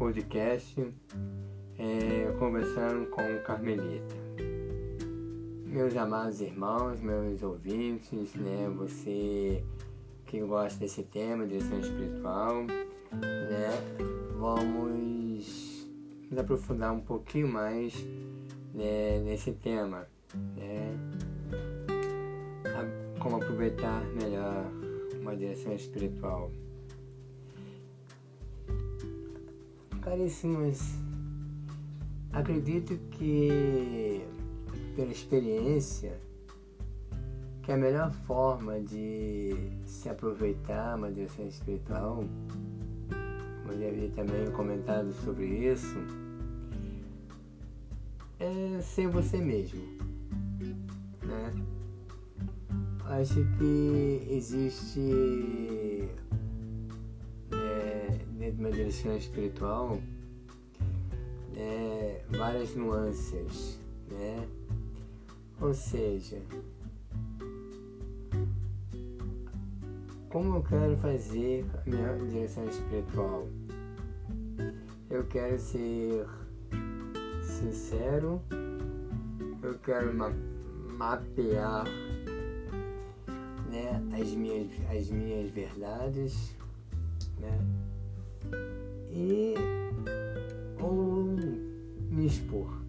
podcast é, Conversando com o Carmelita. Meus amados irmãos, meus ouvintes, né, você que gosta desse tema, direção espiritual, né, vamos nos aprofundar um pouquinho mais né, nesse tema, né, como aproveitar melhor uma direção espiritual. Caríssimos, acredito que, pela experiência, que a melhor forma de se aproveitar uma direção espiritual, como já havia também comentado sobre isso, é ser você mesmo. Né? Acho que existe uma direção espiritual é, várias nuances, né? Ou seja, como eu quero fazer a minha direção espiritual? Eu quero ser sincero, eu quero ma mapear né, as, minhas, as minhas verdades, né? E ou me expor.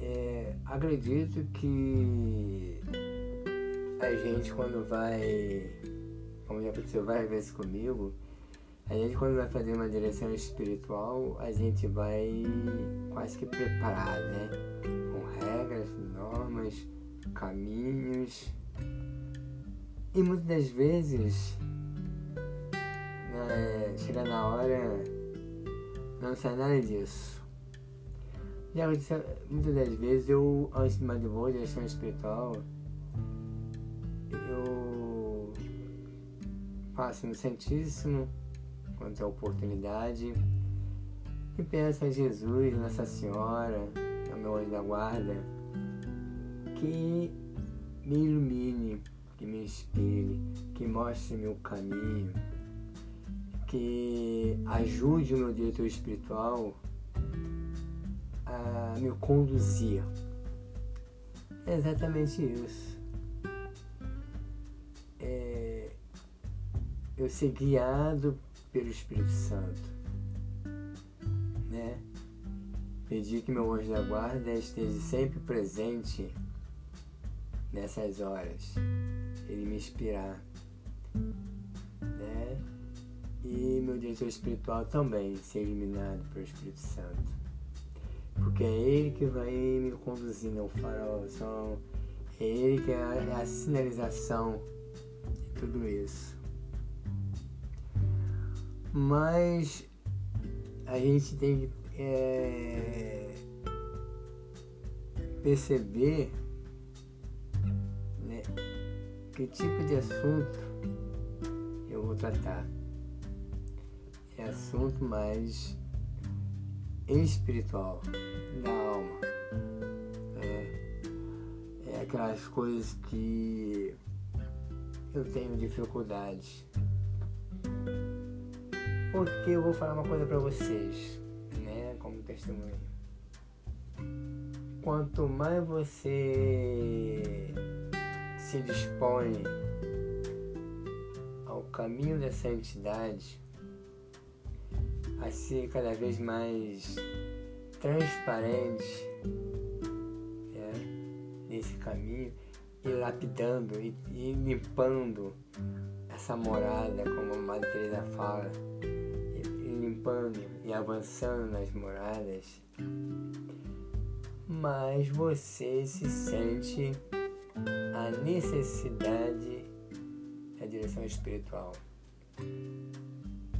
É, acredito que a gente quando vai, como já aconteceu várias vezes comigo, a gente quando vai fazer uma direção espiritual, a gente vai quase que preparado, né? Com regras, normas, caminhos. E muitas das vezes é, chega na hora, não sai nada disso. Já muitas das vezes eu, antes de uma divulgação espiritual, eu faço no Santíssimo, quando a oportunidade, e peço a Jesus, Nossa Senhora, ao meu anjo da guarda, que me ilumine, que me inspire, que mostre-me o caminho que ajude o meu diretor espiritual a me conduzir. É exatamente isso. É eu ser guiado pelo Espírito Santo. Né? Pedir que meu anjo da guarda esteja sempre presente nessas horas. Ele me inspirar e meu diretor espiritual também ser iluminado pelo Espírito Santo. Porque é Ele que vai me conduzindo ao farol, são, é Ele que é a, é a sinalização de tudo isso. Mas a gente tem que é, perceber né, que tipo de assunto eu vou tratar assunto mais espiritual, da alma. É, é aquelas coisas que eu tenho dificuldade. Porque eu vou falar uma coisa para vocês, né, como testemunho. Quanto mais você se dispõe ao caminho da santidade, a ser cada vez mais transparente é, nesse caminho e lapidando e, e, limpando essa morada, como a Madre Teresa fala, e, e limpando e avançando nas moradas, mas você se sente a necessidade da direção espiritual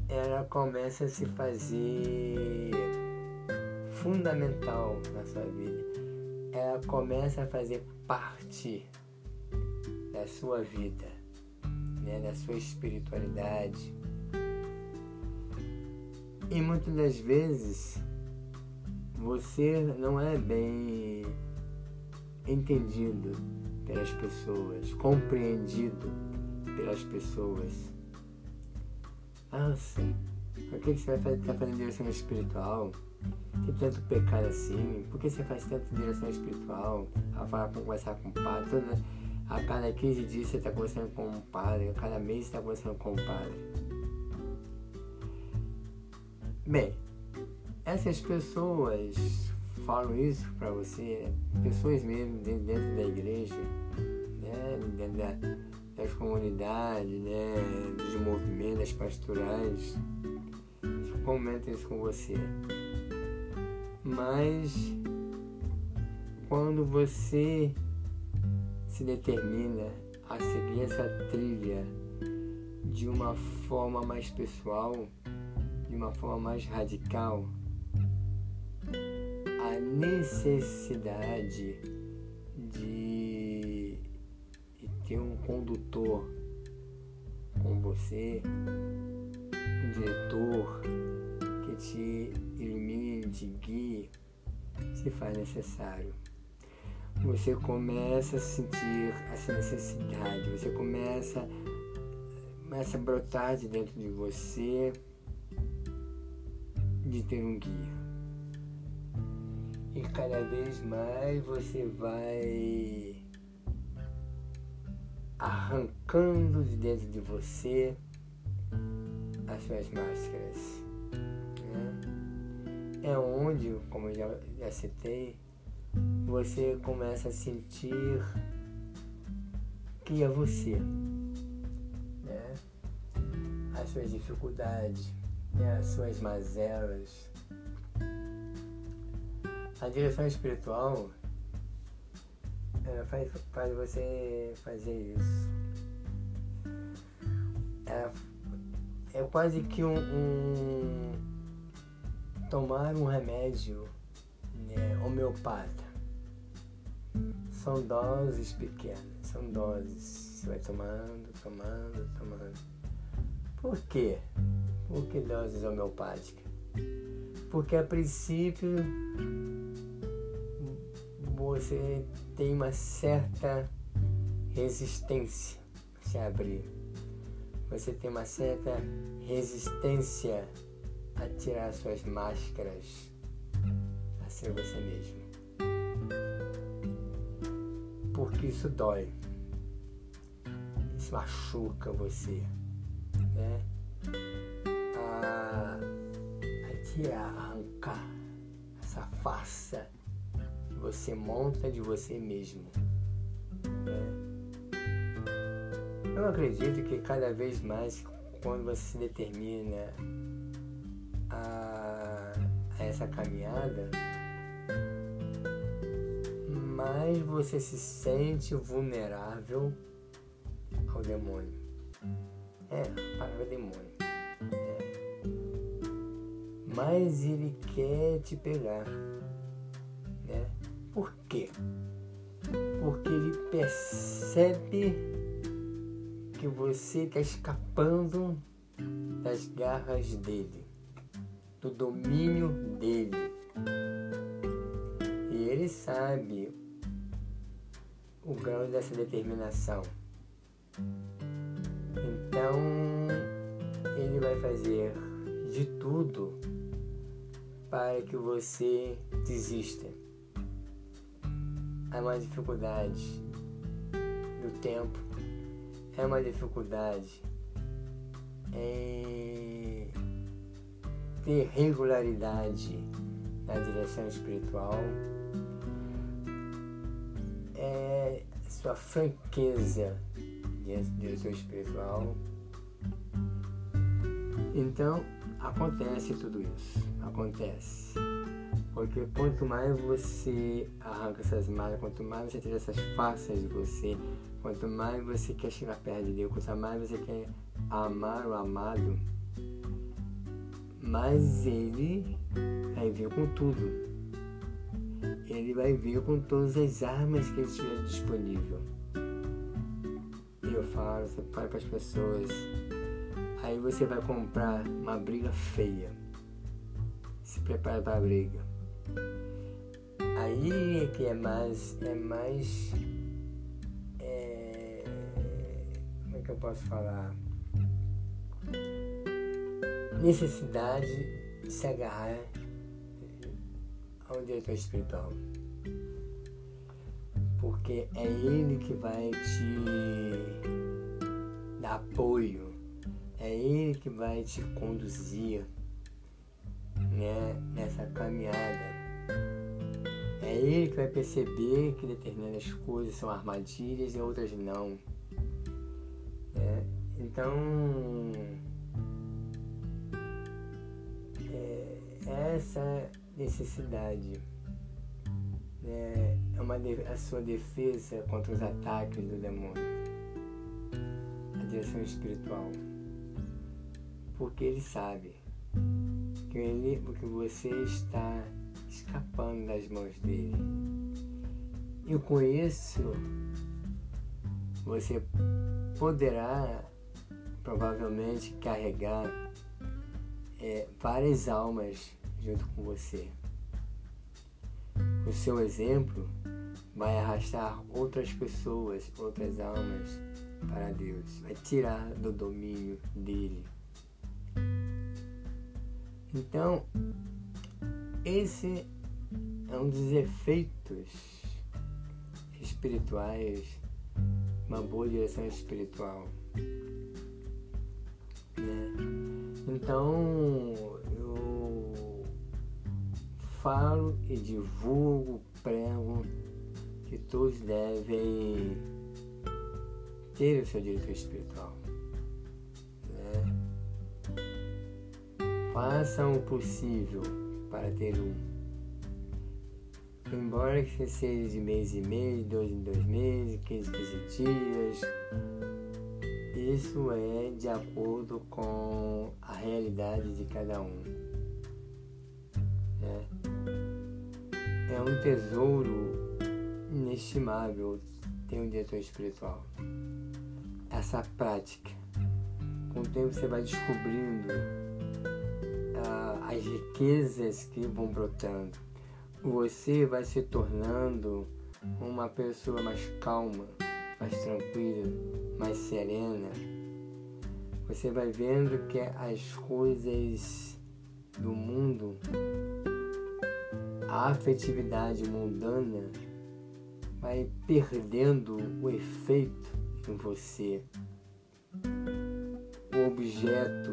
ela começa a se fazer fundamental na sua vida. Ela começa a fazer parte da sua vida, né, da sua espiritualidade. E muitas das vezes você não é bem entendido pelas pessoas, compreendido pelas pessoas. Ah, sim. Por que, você vai estar tá fazendo direção espiritual? Tem tanto pecado assim? Por que você faz tanto direção espiritual? A falar, conversar com o padre? Toda, a cada 15 dias você está conversando com um padre, a cada mês você está conversando com um padre. Bem, essas pessoas falam isso para você, pessoas mesmo dentro da igreja, né, dentro da, das comunidades, né, dos movimentos pastorais, comentam isso com você. Mas quando você se determina a seguir essa trilha de uma forma mais pessoal, de uma forma mais radical, a necessidade condutor com você, um diretor que te ilumine, te guie, se faz necessário. Você começa a sentir essa necessidade, você começa, começa a brotar de dentro de você de ter um guia. E cada vez mais você vai arrancando de dentro de você as suas máscaras. Né? É onde, como eu já, já citei, você começa a sentir que é você. Né? As suas dificuldades, né? as suas mazelas. A direção espiritual é, faz, faz você fazer isso. É, é quase que um, um tomar um remédio né, homeopata. São doses pequenas, são doses. Você vai tomando, tomando, tomando. Por quê? Por que doses homeopáticas? Porque a princípio você tem uma certa resistência a se abrir você tem uma certa resistência a tirar suas máscaras, a ser você mesmo. Porque isso dói, isso machuca você, né? A, a tirar, a arrancar essa farsa você monta de você mesmo. Né? Eu acredito que cada vez mais, quando você se determina a, a essa caminhada, mais você se sente vulnerável ao demônio. É, a palavra demônio. É. Mas ele quer te pegar. Quê? Porque ele percebe que você está escapando das garras dele, do domínio dele. E ele sabe o grau dessa determinação. Então, ele vai fazer de tudo para que você desista. Há uma dificuldade do tempo é uma dificuldade em ter regularidade na direção espiritual, é sua franqueza diante da direção espiritual. Então, acontece tudo isso. Acontece. Porque quanto mais você arranca essas malhas, quanto mais você tira essas faces de você, Quanto mais você quer chegar perto de Deus, quanto mais você quer amar o amado, mais ele vai vir com tudo. Ele vai vir com todas as armas que ele tiver disponível. E eu falo, você para as pessoas, aí você vai comprar uma briga feia. Se prepara para a briga. Aí é que é mais, é mais que eu posso falar? necessidade de se agarrar ao diretor espiritual. Porque é ele que vai te dar apoio, é ele que vai te conduzir né, nessa caminhada. É ele que vai perceber que determinadas coisas são armadilhas e outras não. É, então, é, essa necessidade né, é uma a sua defesa contra os ataques do demônio, a direção espiritual, porque ele sabe que, ele, que você está escapando das mãos dele. E com isso, você poderá provavelmente carregar é, várias almas junto com você. O seu exemplo vai arrastar outras pessoas, outras almas para Deus, vai tirar do domínio dele. Então, esse é um dos efeitos espirituais, uma boa direção espiritual. Né? Então, eu falo e divulgo, prego que todos devem ter o seu diretor espiritual. Né? Façam o possível para ter um. Embora que seja de mês em mês, dois em dois meses, 15 15 dias, isso é de acordo com a realidade de cada um. É, é um tesouro inestimável ter um diretor espiritual. Essa prática. Com o tempo você vai descobrindo as riquezas que vão brotando. Você vai se tornando uma pessoa mais calma, mais tranquila, mais serena. Você vai vendo que as coisas do mundo, a afetividade mundana, vai perdendo o efeito em você. O objeto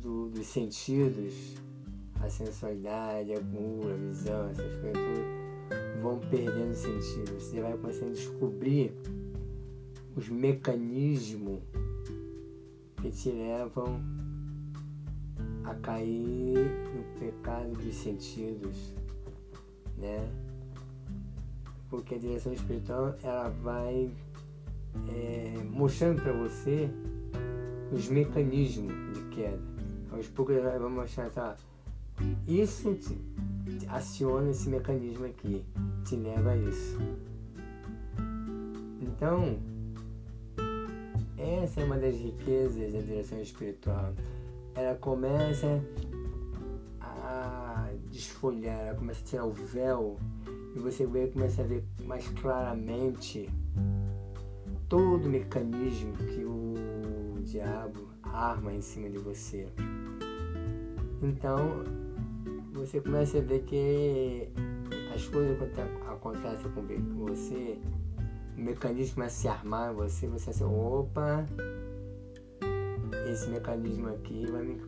do, dos sentidos, a sensualidade, a cura, a visão, essas coisas tudo, vão perdendo sentido. Você vai começando a descobrir os mecanismos que te levam a cair no pecado dos sentidos, né? Porque a direção espiritual ela vai é, mostrando para você os mecanismos de queda. Aos poucos vai mostrar, tá? Isso te, aciona esse mecanismo aqui, te leva a isso. Então, essa é uma das riquezas da direção espiritual. Ela começa a desfolhar, ela começa a tirar o véu e você vê, começa a ver mais claramente todo o mecanismo que o diabo arma em cima de você. Então, você começa a ver que as coisas acontecem com você, o mecanismo começa a se armar em você, você assim, opa, esse mecanismo aqui vai me.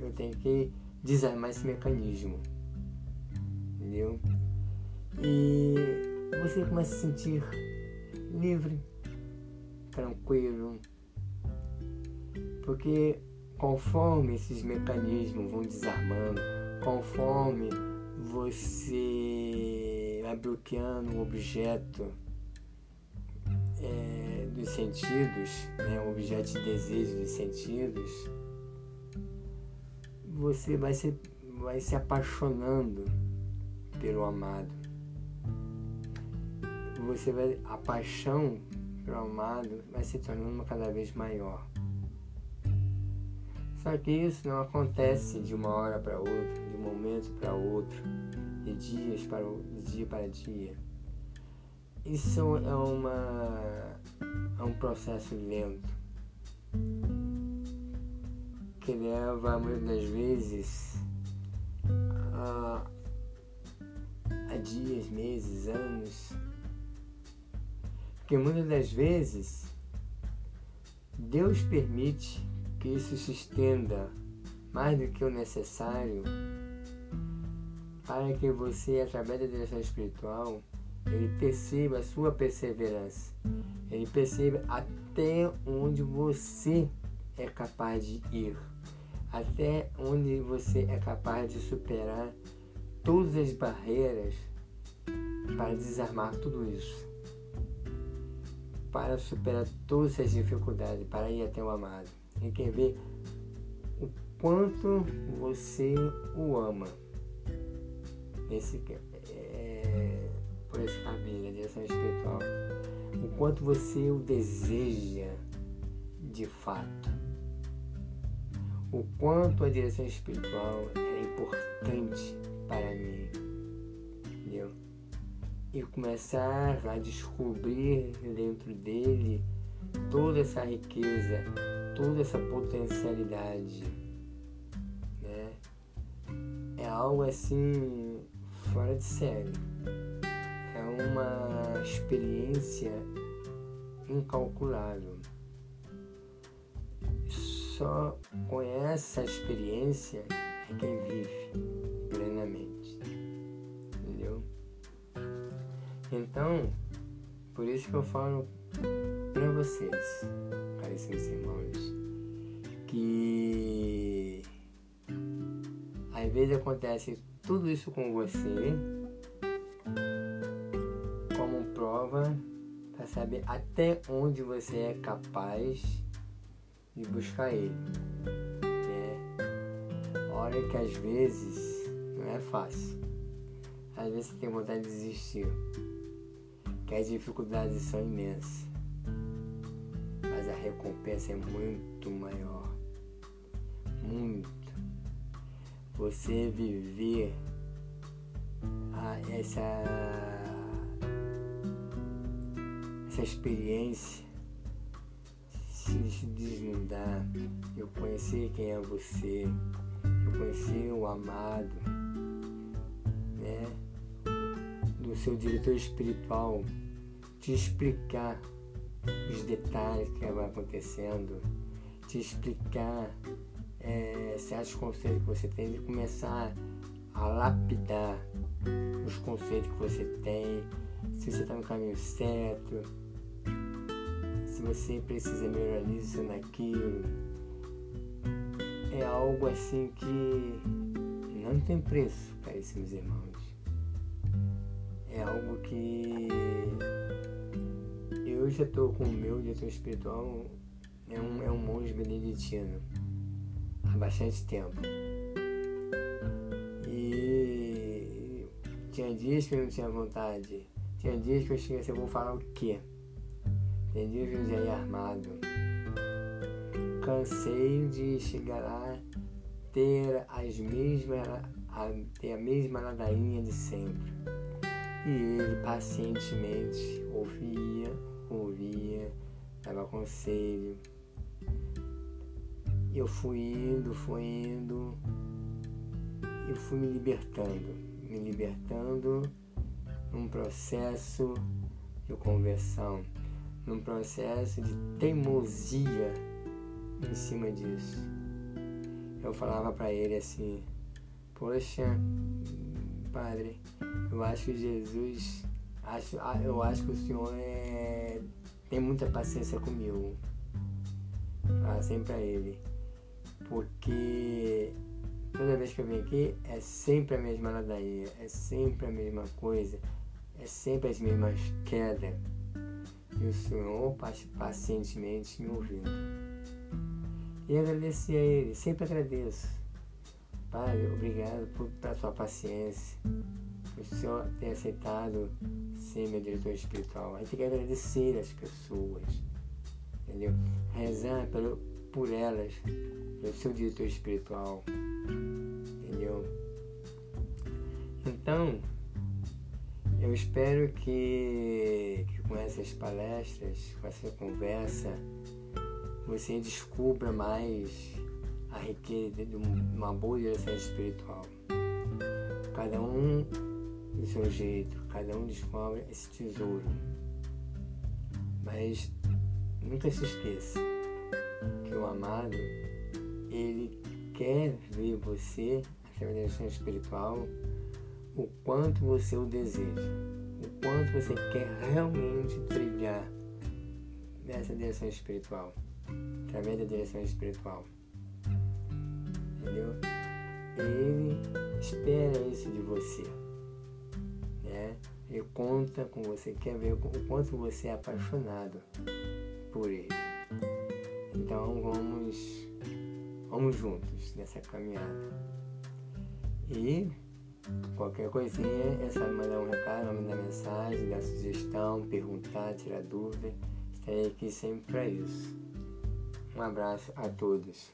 Eu tenho que desarmar esse mecanismo. Entendeu? E você começa a se sentir livre, tranquilo, porque conforme esses mecanismos vão desarmando, conforme você vai bloqueando um objeto é, dos sentidos, né, um objeto de desejo dos sentidos, você vai se, vai se apaixonando pelo amado. Você vai, a paixão pelo amado vai se tornando cada vez maior. Só que isso não acontece de uma hora para outra, de um momento para outro, de dias para de dia para dia. Isso é uma é um processo lento. que leva muitas das vezes a, a dias, meses, anos. Porque muitas das vezes Deus permite que isso se estenda mais do que o necessário para que você, através da direção espiritual, ele perceba a sua perseverança. Ele perceba até onde você é capaz de ir. Até onde você é capaz de superar todas as barreiras para desarmar tudo isso. Para superar todas as dificuldades, para ir até o amado. E quer ver o quanto você o ama. Esse, é, por esse caminho, a direção espiritual. O quanto você o deseja de fato. O quanto a direção espiritual é importante para mim. Entendeu? E começar a descobrir dentro dele toda essa riqueza, toda essa potencialidade. Né? É algo assim fora de série. É uma experiência incalculável. Só com essa experiência é quem vive plenamente. Entendeu? Então, por isso que eu falo para vocês, caríssimos irmãos, que às vezes acontece tudo isso com você como prova para saber até onde você é capaz de buscar ele. É. Olha que às vezes não é fácil. Às vezes você tem vontade de desistir. Que as dificuldades são imensas. Recompensa é muito maior. Muito você viver a, essa, essa experiência, se, se eu conhecer quem é você, eu conhecer o amado, né? Do seu diretor espiritual, te explicar os detalhes que vai acontecendo, te explicar é, certos conceitos que você tem, de começar a lapidar os conceitos que você tem, se você está no caminho certo, se você precisa melhorar nisso ou naquilo. É algo assim que não tem preço, caríssimos irmãos. É algo que eu já estou com o meu diretor espiritual, é um, é um monge beneditino há bastante tempo. E tinha dias que eu não tinha vontade. Tinha dias que eu tinha assim, eu vou falar o quê? Tinha dias que eu já ia armado. Cansei de chegar lá, ter as mesmas, a, ter a mesma ladainha de sempre. E ele pacientemente ouvia, ouvia, dava conselho eu fui indo, fui indo, eu fui me libertando, me libertando num processo de conversão, num processo de teimosia em cima disso. Eu falava para ele assim: Poxa, Padre, eu acho que Jesus, acho, eu acho que o Senhor é, tem muita paciência comigo. Fala sempre a ele porque toda vez que eu venho aqui é sempre a mesma ladainha, é sempre a mesma coisa, é sempre as mesmas quedas. E o Senhor pacientemente me ouvindo. E agradeci a Ele, sempre agradeço. Pai, obrigado por, pela sua paciência, o Senhor ter aceitado ser meu diretor espiritual. A gente tem que agradecer as pessoas, entendeu? Rezar pelo, por elas, pelo seu diretor espiritual, entendeu? Então, eu espero que, que com essas palestras, com essa conversa, você descubra mais a riqueza de uma boa direção espiritual. Cada um do seu jeito, cada um descobre esse tesouro. Mas nunca se esqueça que o amado, ele quer ver você, essa direção espiritual, o quanto você o deseja, o quanto você quer realmente trilhar nessa direção espiritual, através da direção espiritual. Entendeu? Ele espera isso de você. Ele conta com você, quer ver o quanto você é apaixonado por ele. Então vamos, vamos juntos nessa caminhada. E qualquer coisinha é só mandar um recado, mandar mensagem, dar sugestão, perguntar, tirar dúvida. Estarei aqui sempre para isso. Um abraço a todos.